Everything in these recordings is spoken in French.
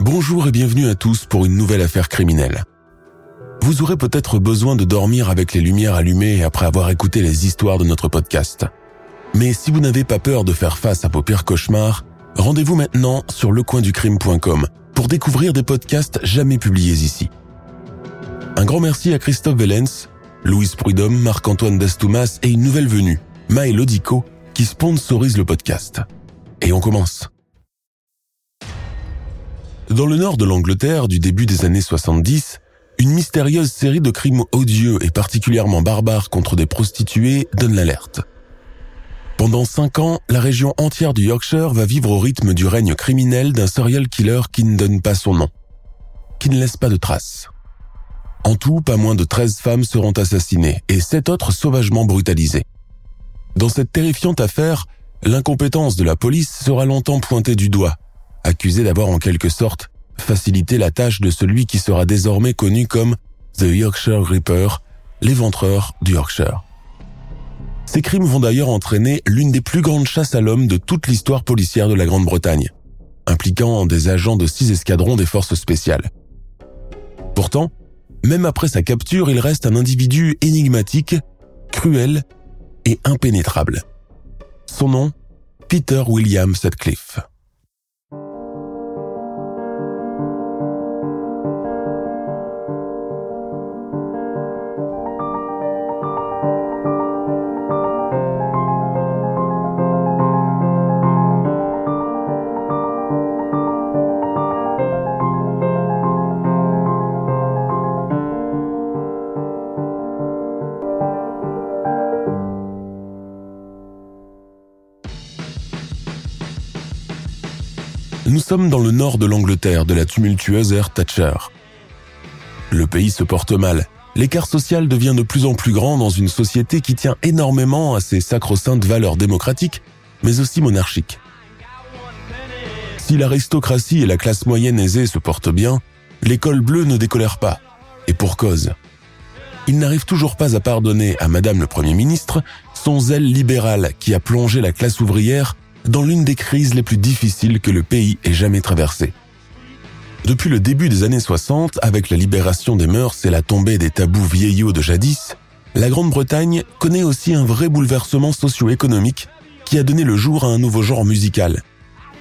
Bonjour et bienvenue à tous pour une nouvelle affaire criminelle. Vous aurez peut-être besoin de dormir avec les lumières allumées après avoir écouté les histoires de notre podcast. Mais si vous n'avez pas peur de faire face à vos pires cauchemars, rendez-vous maintenant sur lecoinducrime.com pour découvrir des podcasts jamais publiés ici. Un grand merci à Christophe Vellens, Louise Prudhomme, Marc-Antoine Dastoumas et une nouvelle venue, Maë Lodico, qui sponsorise le podcast. Et on commence. Dans le nord de l'Angleterre du début des années 70, une mystérieuse série de crimes odieux et particulièrement barbares contre des prostituées donne l'alerte. Pendant cinq ans, la région entière du Yorkshire va vivre au rythme du règne criminel d'un serial killer qui ne donne pas son nom, qui ne laisse pas de traces. En tout, pas moins de 13 femmes seront assassinées et sept autres sauvagement brutalisées. Dans cette terrifiante affaire, l'incompétence de la police sera longtemps pointée du doigt accusé d'avoir en quelque sorte facilité la tâche de celui qui sera désormais connu comme The Yorkshire Ripper, l'éventreur du Yorkshire. Ces crimes vont d'ailleurs entraîner l'une des plus grandes chasses à l'homme de toute l'histoire policière de la Grande-Bretagne, impliquant des agents de six escadrons des forces spéciales. Pourtant, même après sa capture, il reste un individu énigmatique, cruel et impénétrable. Son nom, Peter William Sutcliffe. Nous sommes dans le nord de l'Angleterre de la tumultueuse ère Thatcher. Le pays se porte mal. L'écart social devient de plus en plus grand dans une société qui tient énormément à ses sacro-saintes valeurs démocratiques, mais aussi monarchiques. Si l'aristocratie et la classe moyenne aisée se portent bien, l'école bleue ne décolère pas, et pour cause. Il n'arrive toujours pas à pardonner à Madame le Premier ministre son zèle libéral qui a plongé la classe ouvrière dans l'une des crises les plus difficiles que le pays ait jamais traversées. Depuis le début des années 60, avec la libération des mœurs et la tombée des tabous vieillots de jadis, la Grande-Bretagne connaît aussi un vrai bouleversement socio-économique qui a donné le jour à un nouveau genre musical.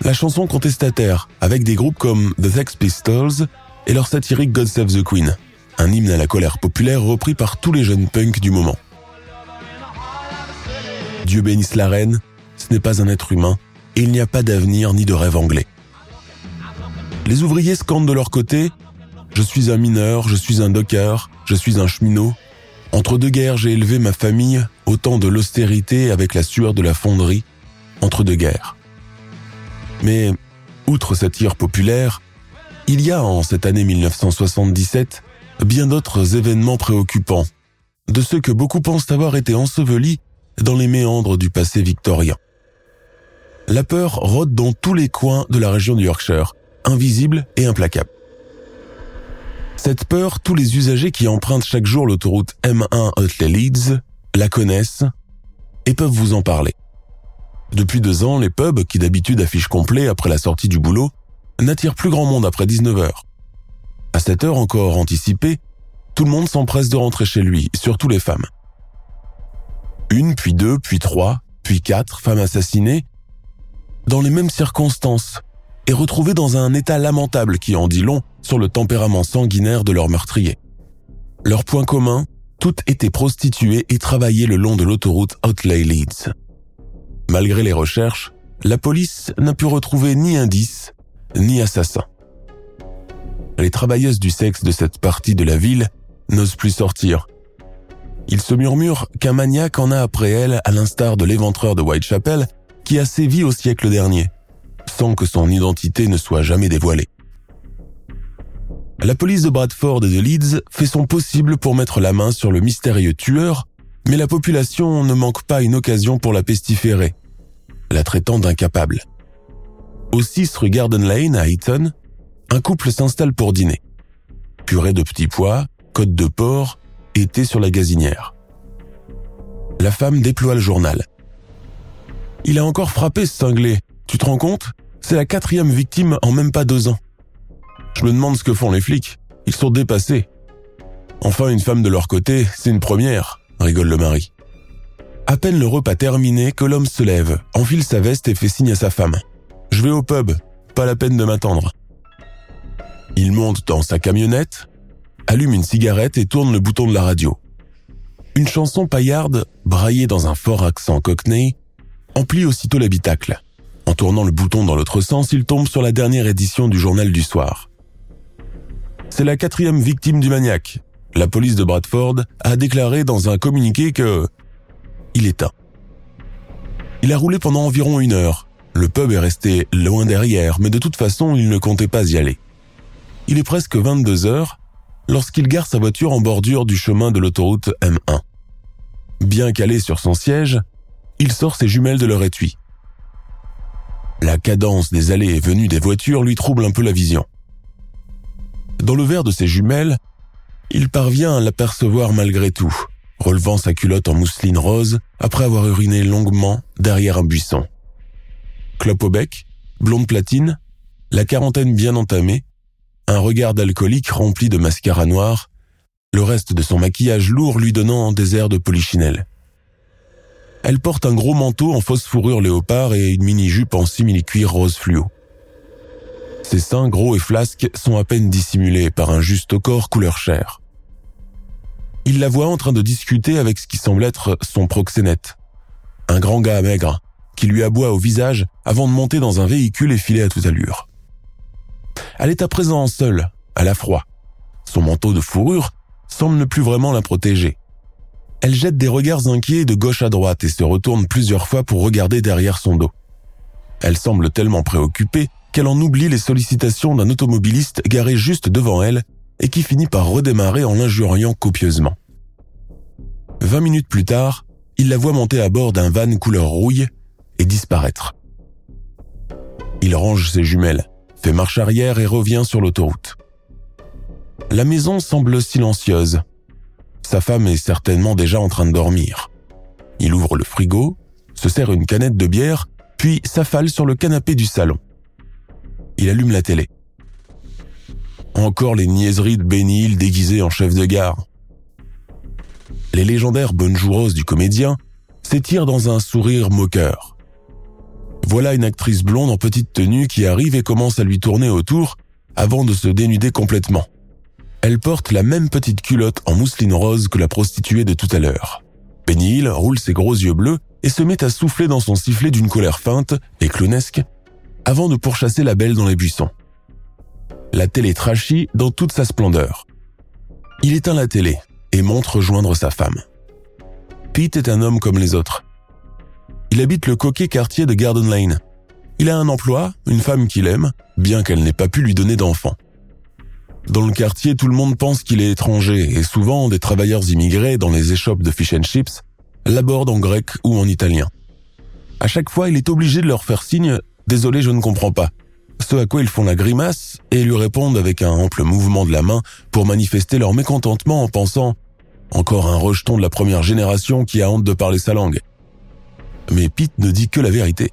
La chanson contestataire, avec des groupes comme The Sex Pistols et leur satirique God Save the Queen, un hymne à la colère populaire repris par tous les jeunes punks du moment. Dieu bénisse la reine, n'est pas un être humain et il n'y a pas d'avenir ni de rêve anglais. Les ouvriers scandent de leur côté Je suis un mineur, je suis un docker, je suis un cheminot. Entre deux guerres, j'ai élevé ma famille au temps de l'austérité avec la sueur de la fonderie, entre deux guerres. Mais, outre cette ire populaire, il y a en cette année 1977 bien d'autres événements préoccupants, de ceux que beaucoup pensent avoir été ensevelis dans les méandres du passé victorien la peur rôde dans tous les coins de la région du Yorkshire, invisible et implacable. Cette peur, tous les usagers qui empruntent chaque jour l'autoroute M1 Hotley Leeds la connaissent et peuvent vous en parler. Depuis deux ans, les pubs, qui d'habitude affichent complet après la sortie du boulot, n'attirent plus grand monde après 19h. À cette heure encore anticipée, tout le monde s'empresse de rentrer chez lui, surtout les femmes. Une, puis deux, puis trois, puis quatre femmes assassinées dans les mêmes circonstances et retrouvés dans un état lamentable qui en dit long sur le tempérament sanguinaire de leur meurtrier. Leur point commun, toutes étaient prostituées et travaillaient le long de l'autoroute Outley Leeds. Malgré les recherches, la police n'a pu retrouver ni indice, ni assassin. les travailleuses du sexe de cette partie de la ville n'osent plus sortir. Il se murmure qu'un maniaque en a après elle, à l'instar de l'éventreur de Whitechapel, qui a sévi au siècle dernier, sans que son identité ne soit jamais dévoilée. La police de Bradford et de Leeds fait son possible pour mettre la main sur le mystérieux tueur, mais la population ne manque pas une occasion pour la pestiférer, la traitant d'incapable. Au 6 rue Garden Lane à Eton, un couple s'installe pour dîner. Purée de petits pois, côte de porc et thé sur la gazinière. La femme déploie le journal. Il a encore frappé ce cinglé. Tu te rends compte? C'est la quatrième victime en même pas deux ans. Je me demande ce que font les flics. Ils sont dépassés. Enfin, une femme de leur côté, c'est une première, rigole le mari. À peine le repas terminé que l'homme se lève, enfile sa veste et fait signe à sa femme. Je vais au pub, pas la peine de m'attendre. Il monte dans sa camionnette, allume une cigarette et tourne le bouton de la radio. Une chanson paillarde, braillée dans un fort accent cockney, emplit aussitôt l'habitacle. En tournant le bouton dans l'autre sens, il tombe sur la dernière édition du journal du soir. C'est la quatrième victime du maniaque. La police de Bradford a déclaré dans un communiqué que... Il est un. Il a roulé pendant environ une heure. Le pub est resté loin derrière, mais de toute façon, il ne comptait pas y aller. Il est presque 22 heures lorsqu'il gare sa voiture en bordure du chemin de l'autoroute M1. Bien calé sur son siège, il sort ses jumelles de leur étui. La cadence des allées et venues des voitures lui trouble un peu la vision. Dans le verre de ses jumelles, il parvient à l'apercevoir malgré tout, relevant sa culotte en mousseline rose après avoir uriné longuement derrière un buisson. Clope au bec, blonde platine, la quarantaine bien entamée, un regard d'alcoolique rempli de mascara noir, le reste de son maquillage lourd lui donnant des airs de polichinelle. Elle porte un gros manteau en fausse fourrure léopard et une mini-jupe en simili-cuir rose fluo. Ses seins gros et flasques sont à peine dissimulés par un juste corps couleur chair. Il la voit en train de discuter avec ce qui semble être son proxénète. Un grand gars maigre, qui lui aboie au visage avant de monter dans un véhicule et filer à toute allure. Elle est à présent seule, à la froid. Son manteau de fourrure semble ne plus vraiment la protéger. Elle jette des regards inquiets de gauche à droite et se retourne plusieurs fois pour regarder derrière son dos. Elle semble tellement préoccupée qu'elle en oublie les sollicitations d'un automobiliste garé juste devant elle et qui finit par redémarrer en l'injuriant copieusement. Vingt minutes plus tard, il la voit monter à bord d'un van couleur rouille et disparaître. Il range ses jumelles, fait marche arrière et revient sur l'autoroute. La maison semble silencieuse. Sa femme est certainement déjà en train de dormir. Il ouvre le frigo, se sert une canette de bière, puis s'affale sur le canapé du salon. Il allume la télé. Encore les niaiseries de Benny déguisé en chef de gare. Les légendaires bonnes joueuses du comédien s'étirent dans un sourire moqueur. Voilà une actrice blonde en petite tenue qui arrive et commence à lui tourner autour avant de se dénuder complètement. Elle porte la même petite culotte en mousseline rose que la prostituée de tout à l'heure. Benny roule ses gros yeux bleus et se met à souffler dans son sifflet d'une colère feinte et clownesque avant de pourchasser la belle dans les buissons. La télé trachit dans toute sa splendeur. Il éteint la télé et monte rejoindre sa femme. Pete est un homme comme les autres. Il habite le coquet quartier de Garden Lane. Il a un emploi, une femme qu'il aime, bien qu'elle n'ait pas pu lui donner d'enfant. Dans le quartier, tout le monde pense qu'il est étranger et souvent des travailleurs immigrés dans les échoppes de fish and chips l'abordent en grec ou en italien. À chaque fois, il est obligé de leur faire signe Désolé, je ne comprends pas. Ce à quoi ils font la grimace et lui répondent avec un ample mouvement de la main pour manifester leur mécontentement en pensant encore un rejeton de la première génération qui a honte de parler sa langue. Mais Pete ne dit que la vérité.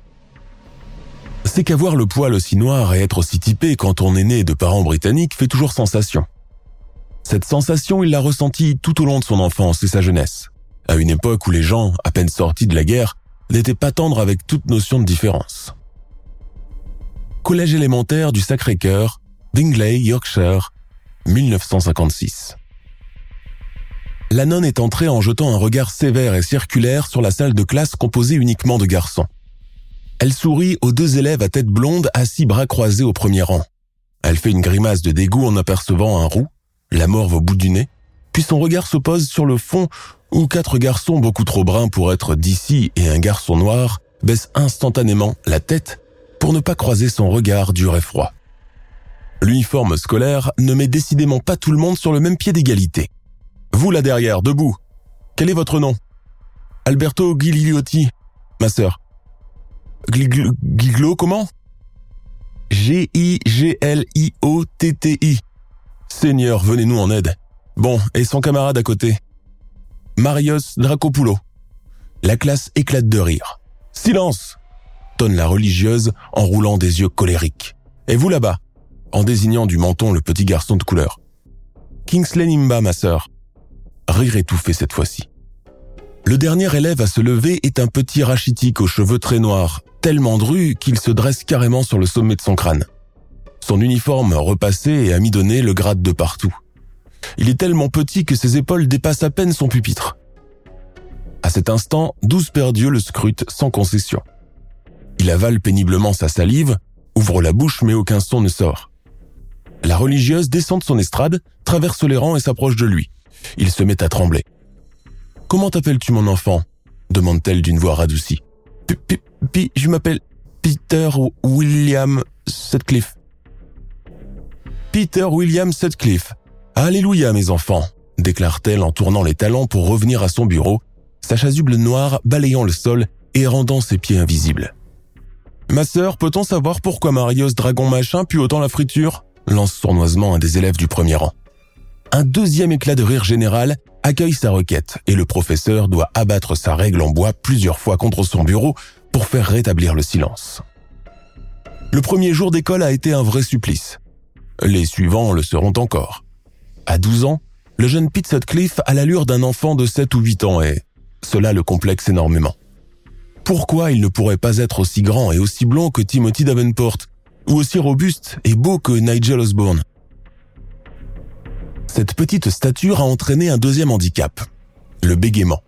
C'est qu'avoir le poil aussi noir et être aussi typé quand on est né de parents britanniques fait toujours sensation. Cette sensation, il l'a ressentie tout au long de son enfance et sa jeunesse, à une époque où les gens, à peine sortis de la guerre, n'étaient pas tendres avec toute notion de différence collège élémentaire du Sacré-Cœur, Dingley, Yorkshire, 1956. La nonne est entrée en jetant un regard sévère et circulaire sur la salle de classe composée uniquement de garçons. Elle sourit aux deux élèves à tête blonde assis bras croisés au premier rang. Elle fait une grimace de dégoût en apercevant un roux, la morve au bout du nez, puis son regard se pose sur le fond où quatre garçons beaucoup trop bruns pour être d'ici et un garçon noir baissent instantanément la tête pour ne pas croiser son regard dur et froid. L'uniforme scolaire ne met décidément pas tout le monde sur le même pied d'égalité. Vous là derrière, debout. Quel est votre nom? Alberto Gigliotti, ma sœur. Giglo, comment? G-I-G-L-I-O-T-T-I. Seigneur, venez-nous en aide. Bon, et son camarade à côté? Marios Dracopulo. La classe éclate de rire. Silence tonne la religieuse en roulant des yeux colériques. Et vous là-bas en désignant du menton le petit garçon de couleur. Kingsley Nimba, ma sœur. Rire étouffé cette fois-ci. Le dernier élève à se lever est un petit rachitique aux cheveux très noirs, tellement dru qu'il se dresse carrément sur le sommet de son crâne. Son uniforme repassé et amidonné le gratte de partout. Il est tellement petit que ses épaules dépassent à peine son pupitre. À cet instant, douze perdieux le scrutent sans concession. Il avale péniblement sa salive, ouvre la bouche mais aucun son ne sort. La religieuse descend de son estrade, traverse les rangs et s'approche de lui. Il se met à trembler. Comment t'appelles-tu mon enfant? demande-t-elle d'une voix radoucie. Je m'appelle Peter William Sutcliffe. Peter William Sutcliffe. Alléluia, mes enfants, déclare-t-elle en tournant les talons pour revenir à son bureau, sa chasuble noire balayant le sol et rendant ses pieds invisibles. Ma sœur, peut-on savoir pourquoi Marius Dragon Machin pue autant la friture? lance sournoisement un des élèves du premier rang. Un deuxième éclat de rire général accueille sa requête et le professeur doit abattre sa règle en bois plusieurs fois contre son bureau pour faire rétablir le silence. Le premier jour d'école a été un vrai supplice. Les suivants le seront encore. À 12 ans, le jeune Pete Sutcliffe a l'allure d'un enfant de 7 ou 8 ans et cela le complexe énormément. Pourquoi il ne pourrait pas être aussi grand et aussi blond que Timothy Davenport ou aussi robuste et beau que Nigel Osborne? Cette petite stature a entraîné un deuxième handicap, le bégaiement.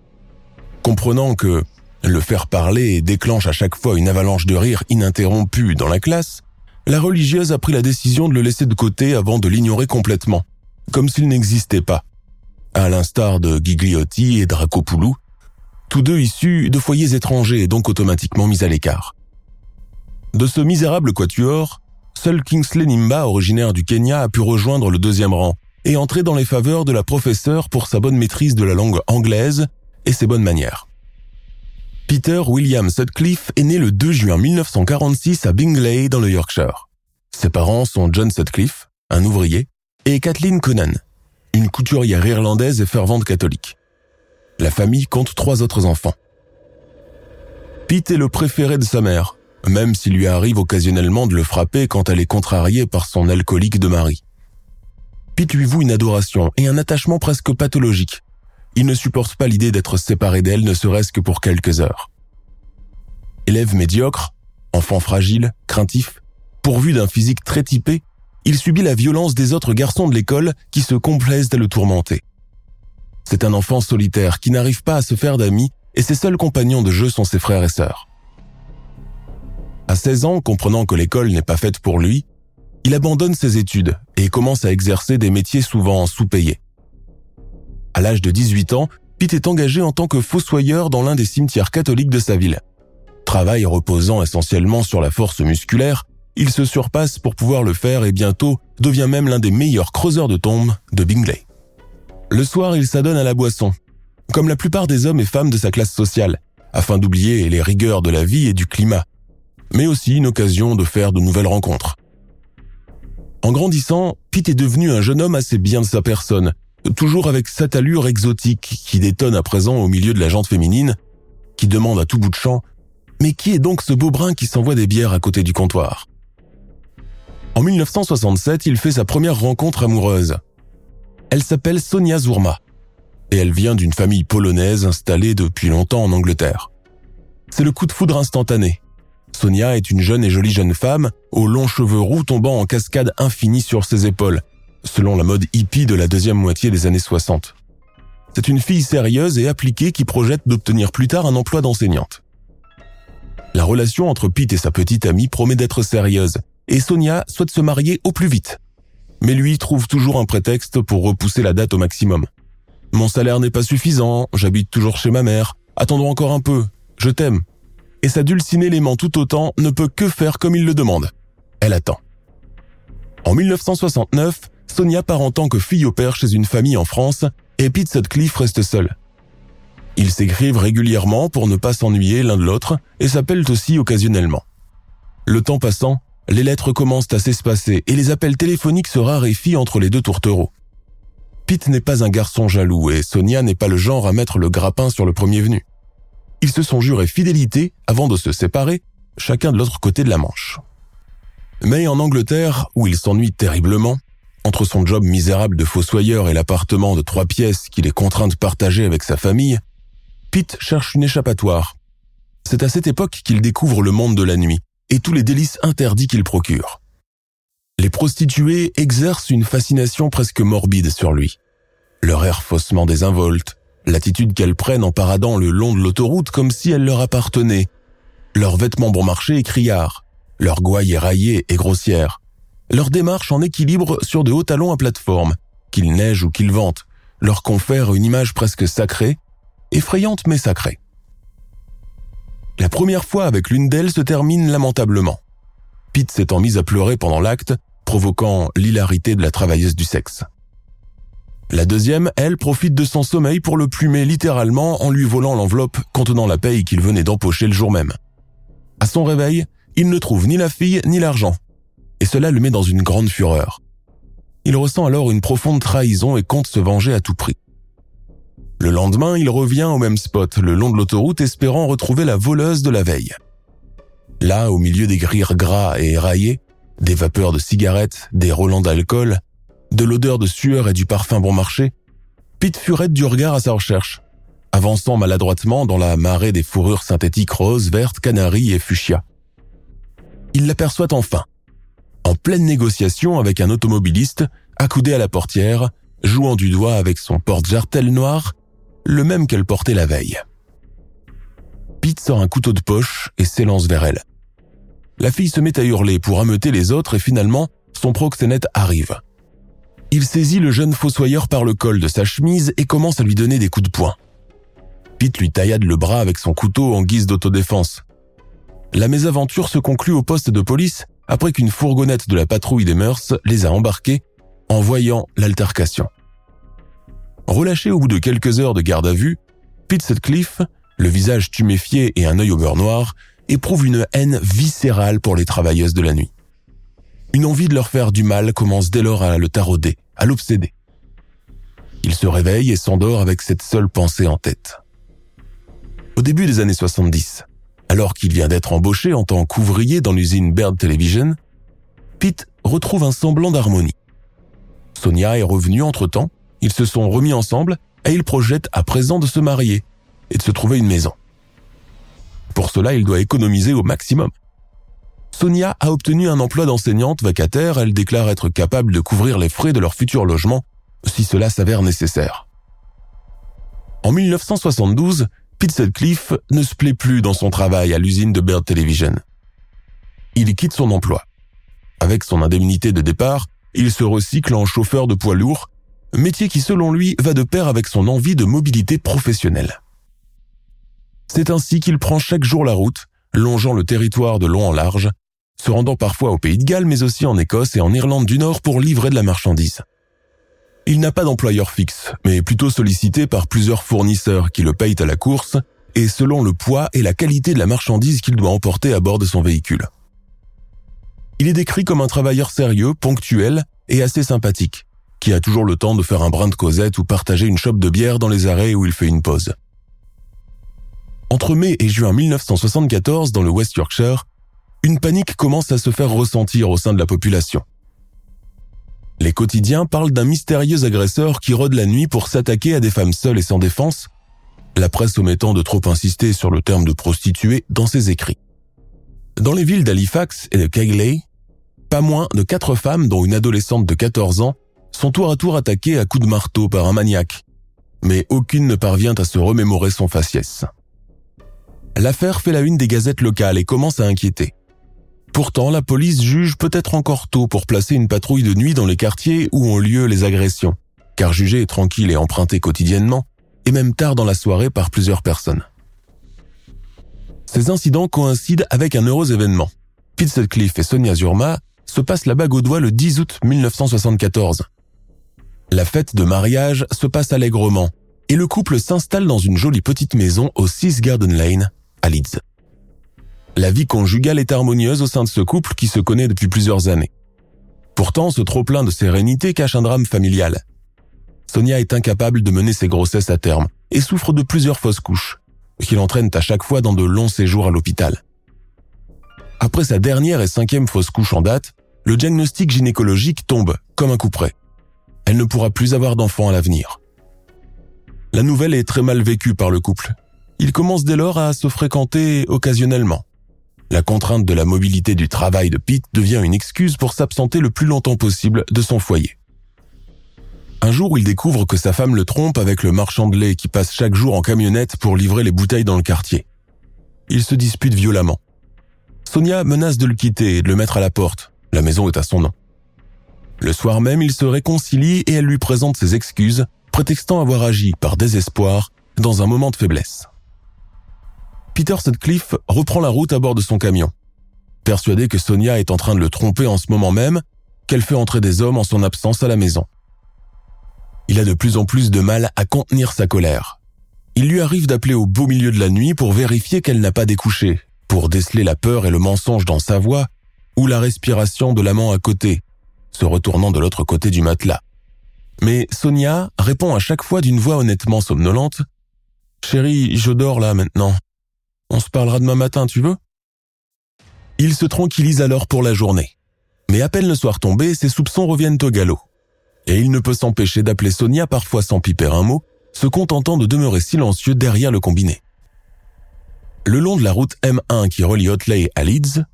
Comprenant que le faire parler déclenche à chaque fois une avalanche de rire ininterrompue dans la classe, la religieuse a pris la décision de le laisser de côté avant de l'ignorer complètement, comme s'il n'existait pas. À l'instar de Gigliotti et Dracopoulou, tous deux issus de foyers étrangers et donc automatiquement mis à l'écart. De ce misérable quatuor, seul Kingsley Nimba, originaire du Kenya, a pu rejoindre le deuxième rang et entrer dans les faveurs de la professeure pour sa bonne maîtrise de la langue anglaise et ses bonnes manières. Peter William Sutcliffe est né le 2 juin 1946 à Bingley dans le Yorkshire. Ses parents sont John Sutcliffe, un ouvrier, et Kathleen Conan, une couturière irlandaise et fervente catholique. La famille compte trois autres enfants. Pete est le préféré de sa mère, même s'il lui arrive occasionnellement de le frapper quand elle est contrariée par son alcoolique de mari. Pete lui voue une adoration et un attachement presque pathologique. Il ne supporte pas l'idée d'être séparé d'elle ne serait-ce que pour quelques heures. Élève médiocre, enfant fragile, craintif, pourvu d'un physique très typé, il subit la violence des autres garçons de l'école qui se complaisent à le tourmenter. C'est un enfant solitaire qui n'arrive pas à se faire d'amis et ses seuls compagnons de jeu sont ses frères et sœurs. À 16 ans, comprenant que l'école n'est pas faite pour lui, il abandonne ses études et commence à exercer des métiers souvent sous-payés. À l'âge de 18 ans, Pete est engagé en tant que fossoyeur dans l'un des cimetières catholiques de sa ville. Travail reposant essentiellement sur la force musculaire, il se surpasse pour pouvoir le faire et bientôt devient même l'un des meilleurs creuseurs de tombes de Bingley. Le soir, il s'adonne à la boisson, comme la plupart des hommes et femmes de sa classe sociale, afin d'oublier les rigueurs de la vie et du climat, mais aussi une occasion de faire de nouvelles rencontres. En grandissant, Pete est devenu un jeune homme assez bien de sa personne, toujours avec cette allure exotique qui détonne à présent au milieu de la jante féminine, qui demande à tout bout de champ Mais qui est donc ce beau brun qui s'envoie des bières à côté du comptoir? En 1967, il fait sa première rencontre amoureuse. Elle s'appelle Sonia Zourma, et elle vient d'une famille polonaise installée depuis longtemps en Angleterre. C'est le coup de foudre instantané, Sonia est une jeune et jolie jeune femme, aux longs cheveux roux tombant en cascade infinie sur ses épaules, selon la mode hippie de la deuxième moitié des années 60. C'est une fille sérieuse et appliquée qui projette d'obtenir plus tard un emploi d'enseignante. La relation entre Pete et sa petite amie promet d'être sérieuse, et Sonia souhaite se marier au plus vite. Mais lui trouve toujours un prétexte pour repousser la date au maximum. Mon salaire n'est pas suffisant, j'habite toujours chez ma mère, attendons encore un peu, je t'aime. Et sa dulcinée l'aimant tout autant ne peut que faire comme il le demande. Elle attend. En 1969, Sonia part en tant que fille au père chez une famille en France et Pete Sutcliffe reste seul. Ils s'écrivent régulièrement pour ne pas s'ennuyer l'un de l'autre et s'appellent aussi occasionnellement. Le temps passant, les lettres commencent à s'espacer et les appels téléphoniques se raréfient entre les deux tourtereaux. Pete n'est pas un garçon jaloux et Sonia n'est pas le genre à mettre le grappin sur le premier venu. Ils se sont jurés fidélité avant de se séparer, chacun de l'autre côté de la Manche. Mais en Angleterre, où il s'ennuie terriblement, entre son job misérable de fossoyeur et l'appartement de trois pièces qu'il est contraint de partager avec sa famille, Pete cherche une échappatoire. C'est à cette époque qu'il découvre le monde de la nuit et tous les délices interdits qu'il procure. Les prostituées exercent une fascination presque morbide sur lui. Leur air faussement désinvolte, l'attitude qu'elles prennent en paradant le long de l'autoroute comme si elles leur appartenaient, leurs vêtements bon marché et criards, leur gouaille éraillée et grossière, leur démarche en équilibre sur de hauts talons à plateforme, qu'il neige ou qu'il vente, leur confère une image presque sacrée, effrayante mais sacrée. La première fois avec l'une d'elles se termine lamentablement. Pete s'étant mise à pleurer pendant l'acte, provoquant l'hilarité de la travailleuse du sexe. La deuxième, elle, profite de son sommeil pour le plumer littéralement en lui volant l'enveloppe contenant la paye qu'il venait d'empocher le jour même. À son réveil, il ne trouve ni la fille ni l'argent, et cela le met dans une grande fureur. Il ressent alors une profonde trahison et compte se venger à tout prix. Le lendemain, il revient au même spot, le long de l'autoroute, espérant retrouver la voleuse de la veille. Là, au milieu des grilles gras et éraillés, des vapeurs de cigarettes, des relents d'alcool, de l'odeur de sueur et du parfum bon marché, Pete furette du regard à sa recherche, avançant maladroitement dans la marée des fourrures synthétiques roses, vertes, canaries et fuchsia. Il l'aperçoit enfin, en pleine négociation avec un automobiliste, accoudé à la portière, jouant du doigt avec son porte-jartel noir le même qu'elle portait la veille. Pete sort un couteau de poche et s'élance vers elle. La fille se met à hurler pour ameuter les autres et finalement, son proxénète arrive. Il saisit le jeune fossoyeur par le col de sa chemise et commence à lui donner des coups de poing. Pete lui taillade le bras avec son couteau en guise d'autodéfense. La mésaventure se conclut au poste de police après qu'une fourgonnette de la patrouille des mœurs les a embarqués en voyant l'altercation. Relâché au bout de quelques heures de garde à vue, Pete Sutcliffe, le visage tuméfié et un œil au beurre noir, éprouve une haine viscérale pour les travailleuses de la nuit. Une envie de leur faire du mal commence dès lors à le tarauder, à l'obséder. Il se réveille et s'endort avec cette seule pensée en tête. Au début des années 70, alors qu'il vient d'être embauché en tant qu'ouvrier dans l'usine Bird Television, Pete retrouve un semblant d'harmonie. Sonia est revenue entre-temps ils se sont remis ensemble et ils projettent à présent de se marier et de se trouver une maison. Pour cela, il doit économiser au maximum. Sonia a obtenu un emploi d'enseignante vacataire, elle déclare être capable de couvrir les frais de leur futur logement si cela s'avère nécessaire. En 1972, Pete Sutcliffe ne se plaît plus dans son travail à l'usine de Bird Television. Il quitte son emploi. Avec son indemnité de départ, il se recycle en chauffeur de poids lourd métier qui selon lui va de pair avec son envie de mobilité professionnelle. C'est ainsi qu'il prend chaque jour la route, longeant le territoire de long en large, se rendant parfois au Pays de Galles mais aussi en Écosse et en Irlande du Nord pour livrer de la marchandise. Il n'a pas d'employeur fixe, mais plutôt sollicité par plusieurs fournisseurs qui le payent à la course et selon le poids et la qualité de la marchandise qu'il doit emporter à bord de son véhicule. Il est décrit comme un travailleur sérieux, ponctuel et assez sympathique, qui a toujours le temps de faire un brin de causette ou partager une chope de bière dans les arrêts où il fait une pause. Entre mai et juin 1974, dans le West Yorkshire, une panique commence à se faire ressentir au sein de la population. Les quotidiens parlent d'un mystérieux agresseur qui rôde la nuit pour s'attaquer à des femmes seules et sans défense, la presse omettant de trop insister sur le terme de prostituée dans ses écrits. Dans les villes d'Halifax et de Keighley, pas moins de quatre femmes, dont une adolescente de 14 ans, sont tour à tour attaqués à coups de marteau par un maniaque, mais aucune ne parvient à se remémorer son faciès. L'affaire fait la une des gazettes locales et commence à inquiéter. Pourtant, la police juge peut-être encore tôt pour placer une patrouille de nuit dans les quartiers où ont lieu les agressions, car jugée tranquille et empruntée quotidiennement, et même tard dans la soirée par plusieurs personnes. Ces incidents coïncident avec un heureux événement. Pete et Sonia Zurma se passent la bague au doigt le 10 août 1974. La fête de mariage se passe allègrement et le couple s'installe dans une jolie petite maison au 6 Garden Lane, à Leeds. La vie conjugale est harmonieuse au sein de ce couple qui se connaît depuis plusieurs années. Pourtant, ce trop-plein de sérénité cache un drame familial. Sonia est incapable de mener ses grossesses à terme et souffre de plusieurs fausses couches, qui l'entraînent à chaque fois dans de longs séjours à l'hôpital. Après sa dernière et cinquième fausse couche en date, le diagnostic gynécologique tombe comme un coup près. Elle ne pourra plus avoir d'enfants à l'avenir. La nouvelle est très mal vécue par le couple. Il commence dès lors à se fréquenter occasionnellement. La contrainte de la mobilité du travail de Pete devient une excuse pour s'absenter le plus longtemps possible de son foyer. Un jour, il découvre que sa femme le trompe avec le marchand de lait qui passe chaque jour en camionnette pour livrer les bouteilles dans le quartier. Ils se disputent violemment. Sonia menace de le quitter et de le mettre à la porte. La maison est à son nom. Le soir même, ils se réconcilient et elle lui présente ses excuses, prétextant avoir agi par désespoir dans un moment de faiblesse. Peter Sutcliffe reprend la route à bord de son camion. Persuadé que Sonia est en train de le tromper en ce moment même, qu'elle fait entrer des hommes en son absence à la maison. Il a de plus en plus de mal à contenir sa colère. Il lui arrive d'appeler au beau milieu de la nuit pour vérifier qu'elle n'a pas découché pour déceler la peur et le mensonge dans sa voix, ou la respiration de l'amant à côté, se retournant de l'autre côté du matelas. Mais Sonia répond à chaque fois d'une voix honnêtement somnolente. Chérie, je dors là maintenant. On se parlera demain matin, tu veux? Il se tranquillise alors pour la journée. Mais à peine le soir tombé, ses soupçons reviennent au galop. Et il ne peut s'empêcher d'appeler Sonia parfois sans piper un mot, se contentant de demeurer silencieux derrière le combiné. Le long de la route M1 qui relie Hotley à Leeds,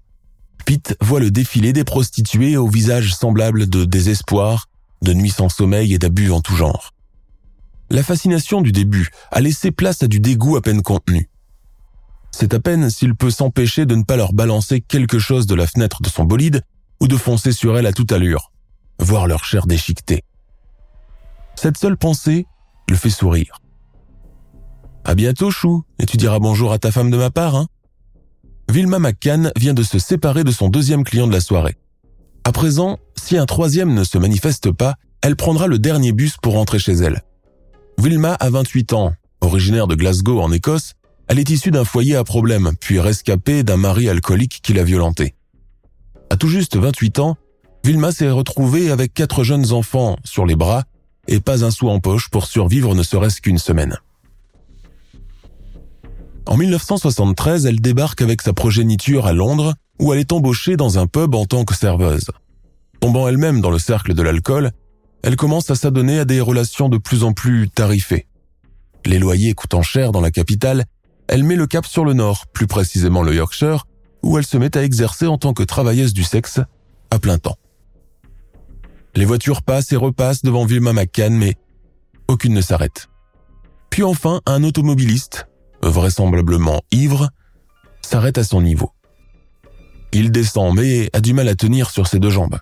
Pete voit le défilé des prostituées au visage semblable de désespoir, de nuit sans sommeil et d'abus en tout genre. La fascination du début a laissé place à du dégoût à peine contenu. C'est à peine s'il peut s'empêcher de ne pas leur balancer quelque chose de la fenêtre de son bolide ou de foncer sur elles à toute allure, voir leur chair déchiquetée. Cette seule pensée le fait sourire. À bientôt, Chou, et tu diras bonjour à ta femme de ma part, hein Vilma McCann vient de se séparer de son deuxième client de la soirée. À présent, si un troisième ne se manifeste pas, elle prendra le dernier bus pour rentrer chez elle. Vilma a 28 ans, originaire de Glasgow en Écosse, elle est issue d'un foyer à problème, puis rescapée d'un mari alcoolique qui l'a violentée. À tout juste 28 ans, Vilma s'est retrouvée avec quatre jeunes enfants sur les bras et pas un sou en poche pour survivre ne serait-ce qu'une semaine. En 1973, elle débarque avec sa progéniture à Londres, où elle est embauchée dans un pub en tant que serveuse. Tombant elle-même dans le cercle de l'alcool, elle commence à s'adonner à des relations de plus en plus tarifées. Les loyers coûtant cher dans la capitale, elle met le cap sur le nord, plus précisément le Yorkshire, où elle se met à exercer en tant que travailleuse du sexe à plein temps. Les voitures passent et repassent devant Vilma McCann, mais aucune ne s'arrête. Puis enfin, un automobiliste, vraisemblablement ivre, s'arrête à son niveau. Il descend mais a du mal à tenir sur ses deux jambes.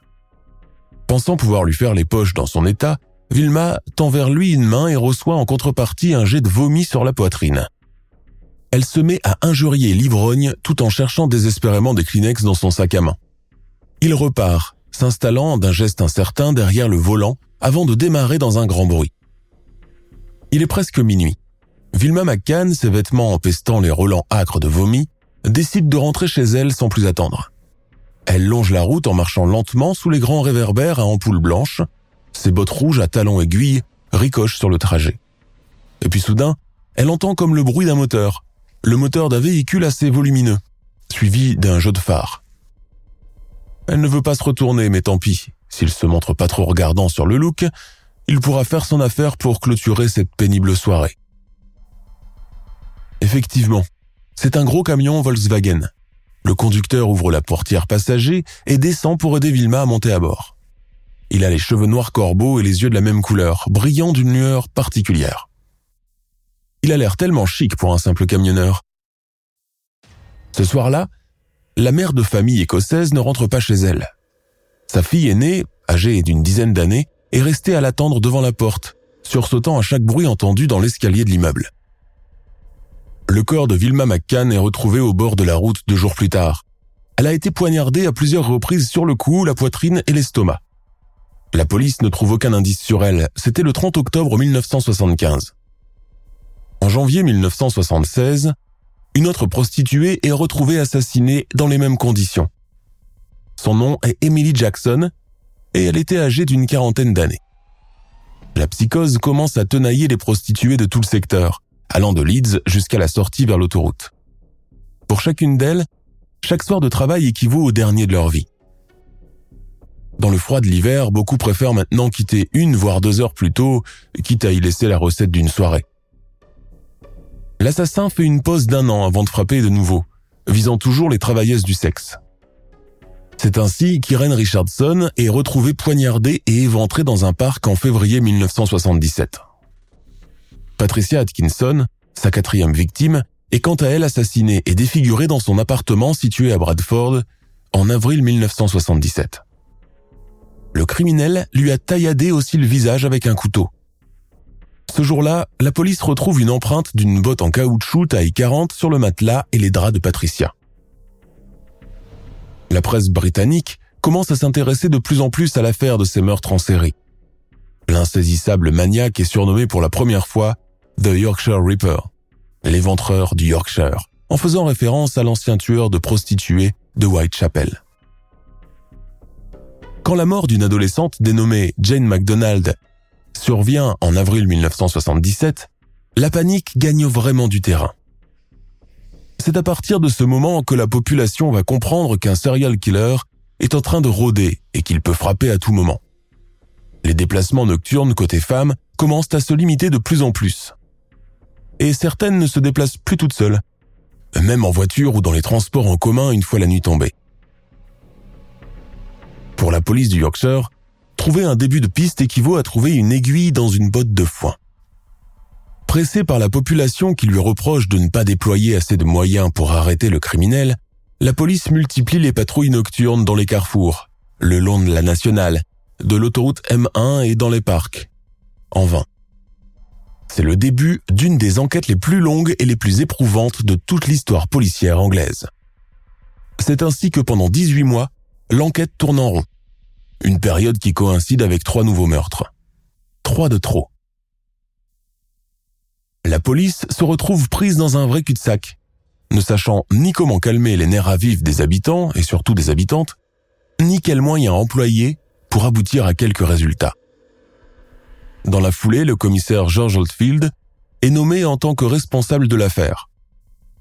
Pensant pouvoir lui faire les poches dans son état, Vilma tend vers lui une main et reçoit en contrepartie un jet de vomi sur la poitrine. Elle se met à injurier l'ivrogne tout en cherchant désespérément des Kleenex dans son sac à main. Il repart, s'installant d'un geste incertain derrière le volant avant de démarrer dans un grand bruit. Il est presque minuit. Vilma McCann, ses vêtements empestant les relents âcres de vomi, décide de rentrer chez elle sans plus attendre. Elle longe la route en marchant lentement sous les grands réverbères à ampoules blanches. Ses bottes rouges à talons aiguilles ricochent sur le trajet. Et puis soudain, elle entend comme le bruit d'un moteur, le moteur d'un véhicule assez volumineux, suivi d'un jeu de phare. Elle ne veut pas se retourner, mais tant pis. S'il se montre pas trop regardant sur le look, il pourra faire son affaire pour clôturer cette pénible soirée. Effectivement, c'est un gros camion Volkswagen. Le conducteur ouvre la portière passager et descend pour aider Vilma à monter à bord. Il a les cheveux noirs corbeaux et les yeux de la même couleur, brillant d'une lueur particulière. Il a l'air tellement chic pour un simple camionneur. Ce soir-là, la mère de famille écossaise ne rentre pas chez elle. Sa fille aînée, âgée d'une dizaine d'années, est restée à l'attendre devant la porte, sursautant à chaque bruit entendu dans l'escalier de l'immeuble. Le corps de Vilma McCann est retrouvé au bord de la route deux jours plus tard. Elle a été poignardée à plusieurs reprises sur le cou, la poitrine et l'estomac. La police ne trouve aucun indice sur elle. C'était le 30 octobre 1975. En janvier 1976, une autre prostituée est retrouvée assassinée dans les mêmes conditions. Son nom est Emily Jackson et elle était âgée d'une quarantaine d'années. La psychose commence à tenailler les prostituées de tout le secteur, allant de Leeds jusqu'à la sortie vers l'autoroute. Pour chacune d'elles, chaque soir de travail équivaut au dernier de leur vie. Dans le froid de l'hiver, beaucoup préfèrent maintenant quitter une voire deux heures plus tôt, quitte à y laisser la recette d'une soirée. L'assassin fait une pause d'un an avant de frapper de nouveau, visant toujours les travailleuses du sexe. C'est ainsi qu'Irene Richardson est retrouvée poignardée et éventrée dans un parc en février 1977. Patricia Atkinson, sa quatrième victime, est quant à elle assassinée et défigurée dans son appartement situé à Bradford en avril 1977. Le criminel lui a tailladé aussi le visage avec un couteau. Ce jour-là, la police retrouve une empreinte d'une botte en caoutchouc taille 40 sur le matelas et les draps de Patricia la presse britannique commence à s'intéresser de plus en plus à l'affaire de ces meurtres en série. L'insaisissable maniaque est surnommé pour la première fois The Yorkshire Ripper, l'éventreur du Yorkshire, en faisant référence à l'ancien tueur de prostituées de Whitechapel. Quand la mort d'une adolescente dénommée Jane MacDonald survient en avril 1977, la panique gagne vraiment du terrain. C'est à partir de ce moment que la population va comprendre qu'un serial killer est en train de rôder et qu'il peut frapper à tout moment. Les déplacements nocturnes côté femmes commencent à se limiter de plus en plus. Et certaines ne se déplacent plus toutes seules, même en voiture ou dans les transports en commun une fois la nuit tombée. Pour la police du Yorkshire, trouver un début de piste équivaut à trouver une aiguille dans une botte de foin. Pressé par la population qui lui reproche de ne pas déployer assez de moyens pour arrêter le criminel, la police multiplie les patrouilles nocturnes dans les carrefours, le long de la nationale, de l'autoroute M1 et dans les parcs. En vain. C'est le début d'une des enquêtes les plus longues et les plus éprouvantes de toute l'histoire policière anglaise. C'est ainsi que pendant 18 mois, l'enquête tourne en rond. Une période qui coïncide avec trois nouveaux meurtres. Trois de trop la police se retrouve prise dans un vrai cul-de-sac, ne sachant ni comment calmer les nerfs à vif des habitants et surtout des habitantes, ni quels moyens employer pour aboutir à quelques résultats. Dans la foulée, le commissaire George Oldfield est nommé en tant que responsable de l'affaire.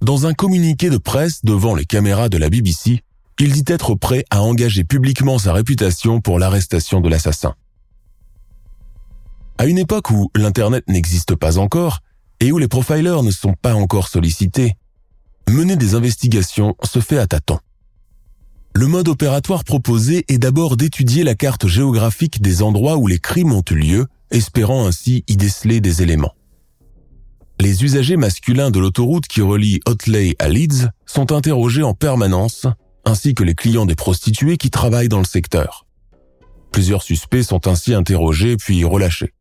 Dans un communiqué de presse devant les caméras de la BBC, il dit être prêt à engager publiquement sa réputation pour l'arrestation de l'assassin. À une époque où l'Internet n'existe pas encore, et où les profilers ne sont pas encore sollicités, mener des investigations se fait à tâtons. Le mode opératoire proposé est d'abord d'étudier la carte géographique des endroits où les crimes ont eu lieu, espérant ainsi y déceler des éléments. Les usagers masculins de l'autoroute qui relie Hotley à Leeds sont interrogés en permanence, ainsi que les clients des prostituées qui travaillent dans le secteur. Plusieurs suspects sont ainsi interrogés puis relâchés.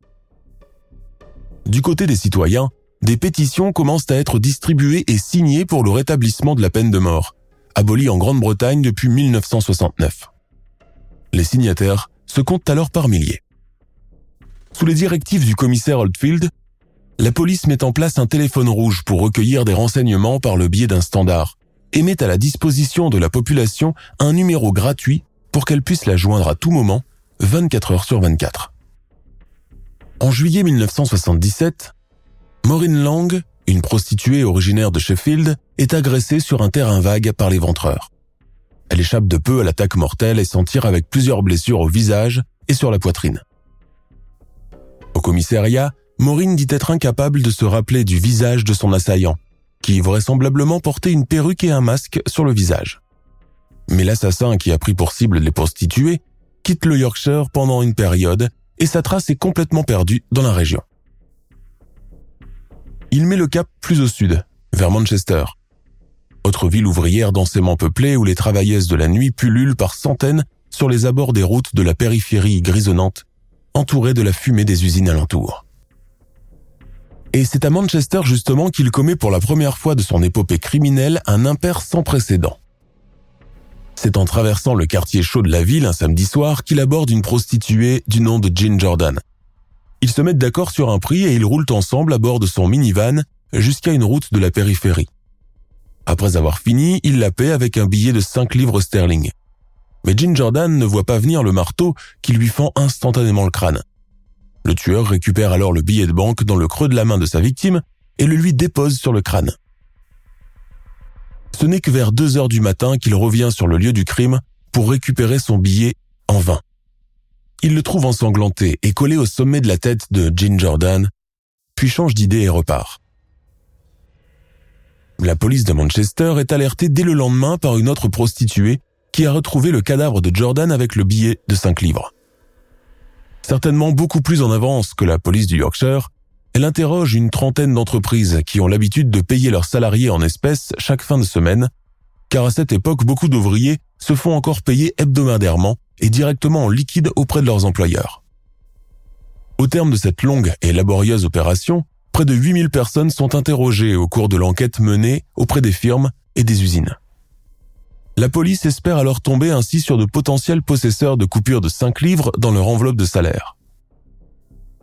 Du côté des citoyens, des pétitions commencent à être distribuées et signées pour le rétablissement de la peine de mort, abolie en Grande-Bretagne depuis 1969. Les signataires se comptent alors par milliers. Sous les directives du commissaire Oldfield, la police met en place un téléphone rouge pour recueillir des renseignements par le biais d'un standard et met à la disposition de la population un numéro gratuit pour qu'elle puisse la joindre à tout moment, 24 heures sur 24. En juillet 1977, Maureen Lang, une prostituée originaire de Sheffield, est agressée sur un terrain vague par les ventreurs. Elle échappe de peu à l'attaque mortelle et s'en tire avec plusieurs blessures au visage et sur la poitrine. Au commissariat, Maureen dit être incapable de se rappeler du visage de son assaillant, qui vraisemblablement portait une perruque et un masque sur le visage. Mais l'assassin qui a pris pour cible les prostituées quitte le Yorkshire pendant une période et sa trace est complètement perdue dans la région il met le cap plus au sud, vers Manchester. autre ville ouvrière densément peuplée où les travailleuses de la nuit pullulent par centaines sur les abords des routes de la périphérie grisonnante, entourée de la fumée des usines alentours. Et c'est à Manchester justement qu'il commet pour la première fois de son épopée criminelle un impair sans précédent. C'est en traversant le quartier chaud de la ville un samedi soir qu'il aborde une prostituée du nom de Jean Jordan. Ils se mettent d'accord sur un prix et ils roulent ensemble à bord de son minivan jusqu'à une route de la périphérie. Après avoir fini, il la paie avec un billet de 5 livres sterling. Mais Jean Jordan ne voit pas venir le marteau qui lui fend instantanément le crâne. Le tueur récupère alors le billet de banque dans le creux de la main de sa victime et le lui dépose sur le crâne. Ce n'est que vers 2 heures du matin qu'il revient sur le lieu du crime pour récupérer son billet en vain. Il le trouve ensanglanté et collé au sommet de la tête de Jean Jordan, puis change d'idée et repart. La police de Manchester est alertée dès le lendemain par une autre prostituée qui a retrouvé le cadavre de Jordan avec le billet de 5 livres. Certainement beaucoup plus en avance que la police du Yorkshire, elle interroge une trentaine d'entreprises qui ont l'habitude de payer leurs salariés en espèces chaque fin de semaine, car à cette époque beaucoup d'ouvriers se font encore payer hebdomadairement et directement en liquide auprès de leurs employeurs. Au terme de cette longue et laborieuse opération, près de 8000 personnes sont interrogées au cours de l'enquête menée auprès des firmes et des usines. La police espère alors tomber ainsi sur de potentiels possesseurs de coupures de 5 livres dans leur enveloppe de salaire.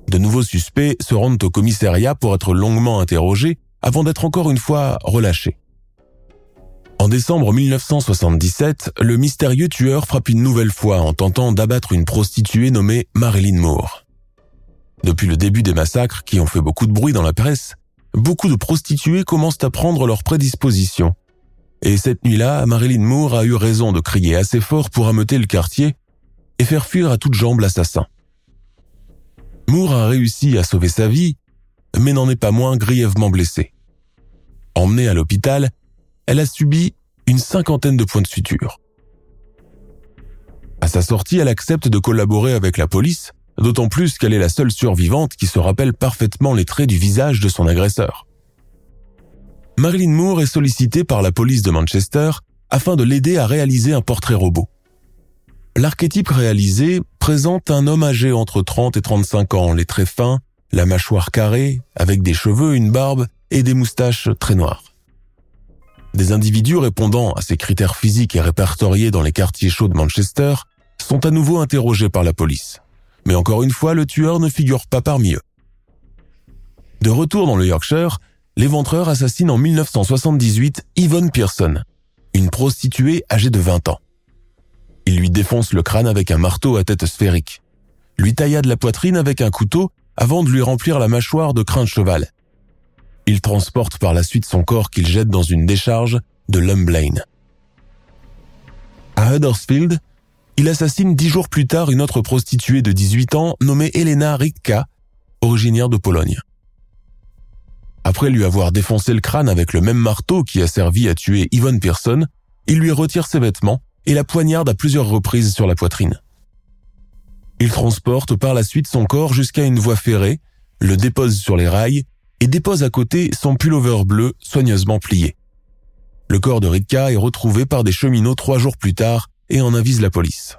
De nouveaux suspects se rendent au commissariat pour être longuement interrogés avant d'être encore une fois relâchés. En décembre 1977, le mystérieux tueur frappe une nouvelle fois en tentant d'abattre une prostituée nommée Marilyn Moore. Depuis le début des massacres qui ont fait beaucoup de bruit dans la presse, beaucoup de prostituées commencent à prendre leurs prédispositions et cette nuit-là, Marilyn Moore a eu raison de crier assez fort pour ameuter le quartier et faire fuir à toutes jambes l'assassin. Moore a réussi à sauver sa vie, mais n'en est pas moins grièvement blessée. Emmenée à l'hôpital, elle a subi une cinquantaine de points de suture. À sa sortie, elle accepte de collaborer avec la police, d'autant plus qu'elle est la seule survivante qui se rappelle parfaitement les traits du visage de son agresseur. Marilyn Moore est sollicitée par la police de Manchester afin de l'aider à réaliser un portrait robot. L'archétype réalisé présente un homme âgé entre 30 et 35 ans, les traits fins, la mâchoire carrée, avec des cheveux, une barbe et des moustaches très noires. Des individus répondant à ces critères physiques et répertoriés dans les quartiers chauds de Manchester sont à nouveau interrogés par la police. Mais encore une fois, le tueur ne figure pas parmi eux. De retour dans le Yorkshire, l'éventreur assassine en 1978 Yvonne Pearson, une prostituée âgée de 20 ans. Il lui défonce le crâne avec un marteau à tête sphérique, lui tailla de la poitrine avec un couteau avant de lui remplir la mâchoire de crin de cheval. Il transporte par la suite son corps qu'il jette dans une décharge de Lumblane. À Huddersfield, il assassine dix jours plus tard une autre prostituée de 18 ans nommée Elena Ritka, originaire de Pologne. Après lui avoir défoncé le crâne avec le même marteau qui a servi à tuer Yvonne Pearson, il lui retire ses vêtements et la poignarde à plusieurs reprises sur la poitrine. Il transporte par la suite son corps jusqu'à une voie ferrée, le dépose sur les rails et dépose à côté son pullover bleu soigneusement plié. Le corps de Ritka est retrouvé par des cheminots trois jours plus tard et en avise la police.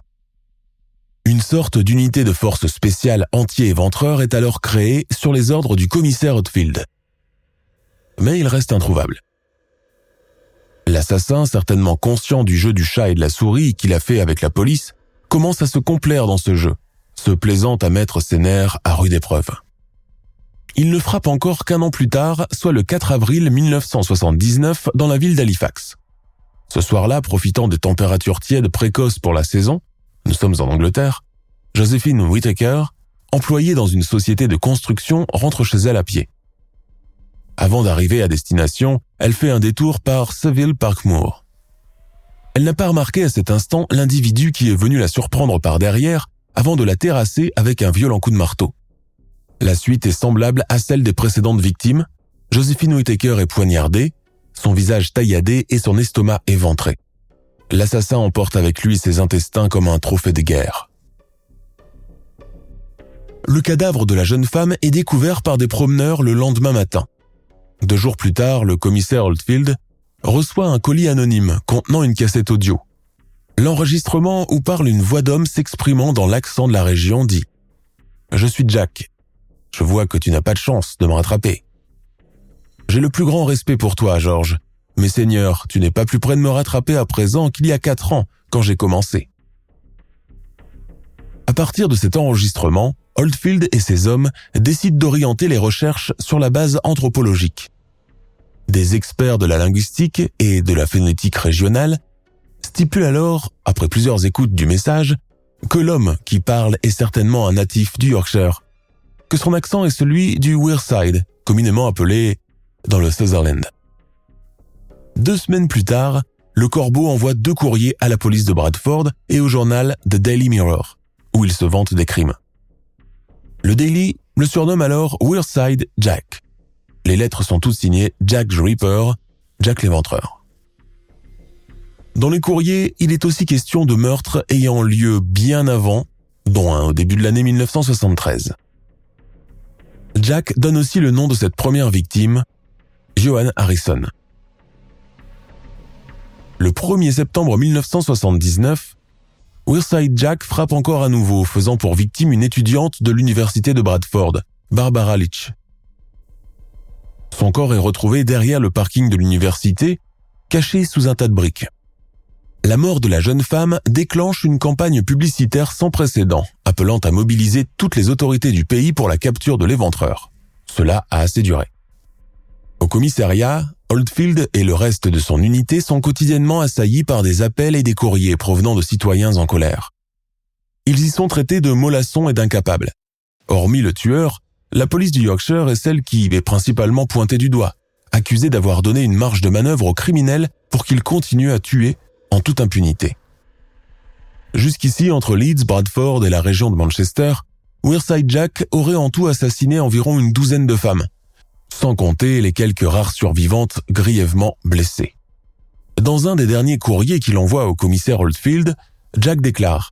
Une sorte d'unité de force spéciale anti-éventreur est alors créée sur les ordres du commissaire Hotfield mais il reste introuvable. L'assassin, certainement conscient du jeu du chat et de la souris qu'il a fait avec la police, commence à se complaire dans ce jeu, se plaisant à mettre ses nerfs à rude épreuve. Il ne frappe encore qu'un an plus tard, soit le 4 avril 1979, dans la ville d'Halifax. Ce soir-là, profitant des températures tièdes précoces pour la saison, nous sommes en Angleterre, Josephine Whittaker, employée dans une société de construction, rentre chez elle à pied. Avant d'arriver à destination, elle fait un détour par Seville Parkmoor. Elle n'a pas remarqué à cet instant l'individu qui est venu la surprendre par derrière avant de la terrasser avec un violent coup de marteau. La suite est semblable à celle des précédentes victimes. Josephine Whittaker est poignardée, son visage tailladé et son estomac éventré. L'assassin emporte avec lui ses intestins comme un trophée de guerre. Le cadavre de la jeune femme est découvert par des promeneurs le lendemain matin. Deux jours plus tard, le commissaire Oldfield reçoit un colis anonyme contenant une cassette audio. L'enregistrement où parle une voix d'homme s'exprimant dans l'accent de la région dit ⁇ Je suis Jack. Je vois que tu n'as pas de chance de me rattraper. J'ai le plus grand respect pour toi, George. Mais Seigneur, tu n'es pas plus près de me rattraper à présent qu'il y a quatre ans, quand j'ai commencé. À partir de cet enregistrement, Oldfield et ses hommes décident d'orienter les recherches sur la base anthropologique. Des experts de la linguistique et de la phonétique régionale stipulent alors, après plusieurs écoutes du message, que l'homme qui parle est certainement un natif du Yorkshire, que son accent est celui du Wearside, communément appelé dans le Sutherland. Deux semaines plus tard, le Corbeau envoie deux courriers à la police de Bradford et au journal The Daily Mirror, où il se vante des crimes. Le Daily le surnomme alors Wearside Jack. Les lettres sont toutes signées Jack the Ripper, Jack l'éventreur. Dans les courriers, il est aussi question de meurtres ayant lieu bien avant, dont un au début de l'année 1973. Jack donne aussi le nom de cette première victime, Johan Harrison. Le 1er septembre 1979, Wearside Jack frappe encore à nouveau, faisant pour victime une étudiante de l'université de Bradford, Barbara Leach. Son corps est retrouvé derrière le parking de l'université, caché sous un tas de briques. La mort de la jeune femme déclenche une campagne publicitaire sans précédent, appelant à mobiliser toutes les autorités du pays pour la capture de l'éventreur. Cela a assez duré. Au commissariat, Oldfield et le reste de son unité sont quotidiennement assaillis par des appels et des courriers provenant de citoyens en colère. Ils y sont traités de mollassons et d'incapables. Hormis le tueur, la police du Yorkshire est celle qui est principalement pointée du doigt, accusée d'avoir donné une marge de manœuvre aux criminels pour qu'ils continuent à tuer en toute impunité. Jusqu'ici, entre Leeds, Bradford et la région de Manchester, Wearside Jack aurait en tout assassiné environ une douzaine de femmes, sans compter les quelques rares survivantes grièvement blessées. Dans un des derniers courriers qu'il envoie au commissaire Oldfield, Jack déclare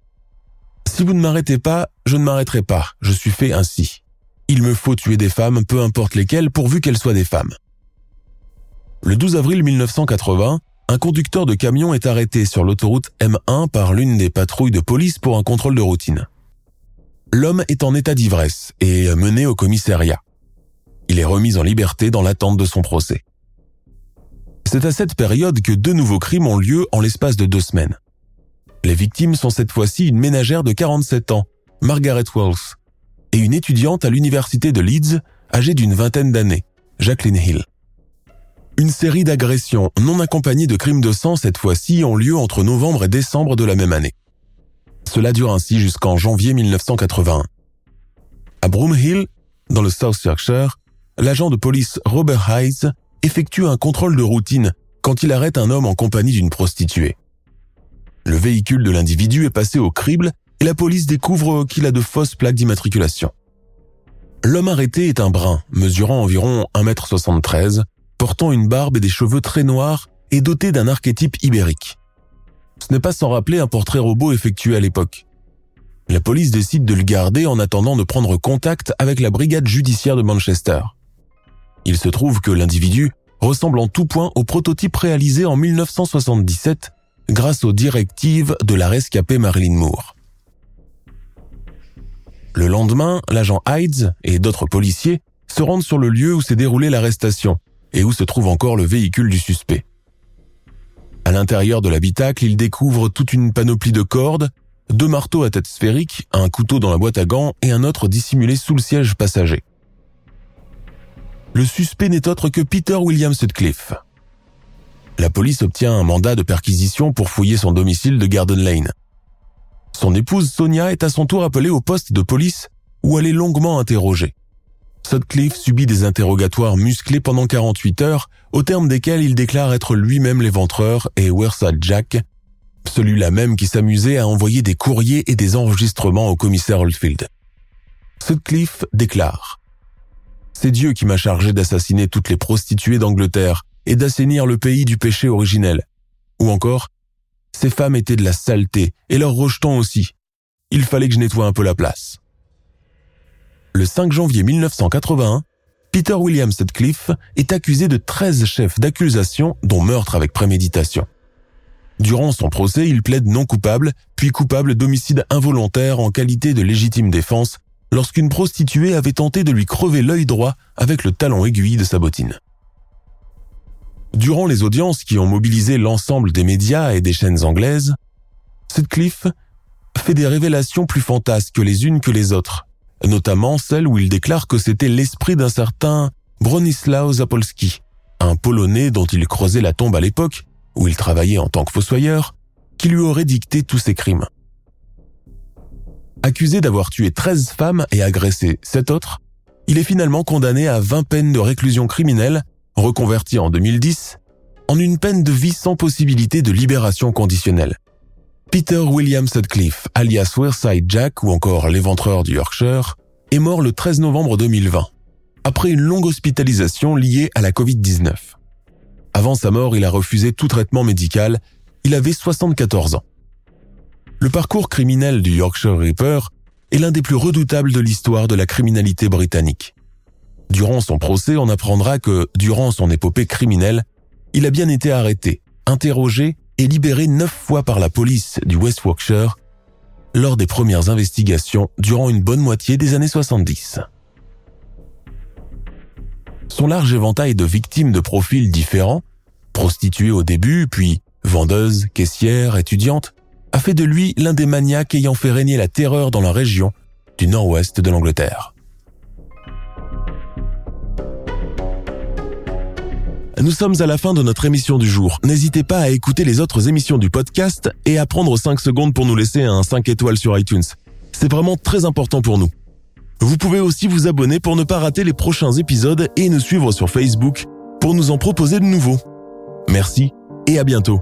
⁇ Si vous ne m'arrêtez pas, je ne m'arrêterai pas, je suis fait ainsi. Il me faut tuer des femmes, peu importe lesquelles, pourvu qu'elles soient des femmes. Le 12 avril 1980, un conducteur de camion est arrêté sur l'autoroute M1 par l'une des patrouilles de police pour un contrôle de routine. L'homme est en état d'ivresse et mené au commissariat. Il est remis en liberté dans l'attente de son procès. C'est à cette période que deux nouveaux crimes ont lieu en l'espace de deux semaines. Les victimes sont cette fois-ci une ménagère de 47 ans, Margaret Wells, et une étudiante à l'université de Leeds, âgée d'une vingtaine d'années, Jacqueline Hill. Une série d'agressions non accompagnées de crimes de sang cette fois-ci ont lieu entre novembre et décembre de la même année. Cela dure ainsi jusqu'en janvier 1981. À Broomhill, dans le South Yorkshire, l'agent de police Robert Hayes effectue un contrôle de routine quand il arrête un homme en compagnie d'une prostituée. Le véhicule de l'individu est passé au crible et la police découvre qu'il a de fausses plaques d'immatriculation. L'homme arrêté est un brun, mesurant environ 1m73, portant une barbe et des cheveux très noirs et doté d'un archétype ibérique. Ce n'est pas sans rappeler un portrait robot effectué à l'époque. La police décide de le garder en attendant de prendre contact avec la brigade judiciaire de Manchester. Il se trouve que l'individu ressemble en tout point au prototype réalisé en 1977 grâce aux directives de la rescapée Marilyn Moore. Le lendemain, l'agent Hydes et d'autres policiers se rendent sur le lieu où s'est déroulée l'arrestation et où se trouve encore le véhicule du suspect. À l'intérieur de l'habitacle, il découvre toute une panoplie de cordes, deux marteaux à tête sphérique, un couteau dans la boîte à gants et un autre dissimulé sous le siège passager. Le suspect n'est autre que Peter William Sutcliffe. La police obtient un mandat de perquisition pour fouiller son domicile de Garden Lane. Son épouse Sonia est à son tour appelée au poste de police où elle est longuement interrogée. Sutcliffe subit des interrogatoires musclés pendant 48 heures, au terme desquels il déclare être lui-même l'éventreur et Wersad Jack, celui-là même qui s'amusait à envoyer des courriers et des enregistrements au commissaire Oldfield. Sutcliffe déclare C'est Dieu qui m'a chargé d'assassiner toutes les prostituées d'Angleterre et d'assainir le pays du péché originel. Ou encore, ces femmes étaient de la saleté et leurs rejetons aussi. Il fallait que je nettoie un peu la place. Le 5 janvier 1981, Peter William Sutcliffe est accusé de 13 chefs d'accusation dont meurtre avec préméditation. Durant son procès, il plaide non coupable, puis coupable d'homicide involontaire en qualité de légitime défense lorsqu'une prostituée avait tenté de lui crever l'œil droit avec le talon aiguille de sa bottine. Durant les audiences qui ont mobilisé l'ensemble des médias et des chaînes anglaises, Sutcliffe fait des révélations plus fantasques les unes que les autres, notamment celle où il déclare que c'était l'esprit d'un certain Bronislaw Zapolski, un Polonais dont il creusait la tombe à l'époque, où il travaillait en tant que fossoyeur, qui lui aurait dicté tous ses crimes. Accusé d'avoir tué 13 femmes et agressé 7 autres, il est finalement condamné à 20 peines de réclusion criminelle, reconverti en 2010, en une peine de vie sans possibilité de libération conditionnelle. Peter William Sutcliffe, alias Wearside Jack ou encore l'éventreur du Yorkshire, est mort le 13 novembre 2020, après une longue hospitalisation liée à la Covid-19. Avant sa mort, il a refusé tout traitement médical, il avait 74 ans. Le parcours criminel du Yorkshire Ripper est l'un des plus redoutables de l'histoire de la criminalité britannique. Durant son procès, on apprendra que, durant son épopée criminelle, il a bien été arrêté, interrogé et libéré neuf fois par la police du West Yorkshire lors des premières investigations durant une bonne moitié des années 70. Son large éventail de victimes de profils différents, prostituées au début, puis vendeuses, caissières, étudiantes, a fait de lui l'un des maniaques ayant fait régner la terreur dans la région du nord-ouest de l'Angleterre. Nous sommes à la fin de notre émission du jour. N'hésitez pas à écouter les autres émissions du podcast et à prendre 5 secondes pour nous laisser un 5 étoiles sur iTunes. C'est vraiment très important pour nous. Vous pouvez aussi vous abonner pour ne pas rater les prochains épisodes et nous suivre sur Facebook pour nous en proposer de nouveaux. Merci et à bientôt.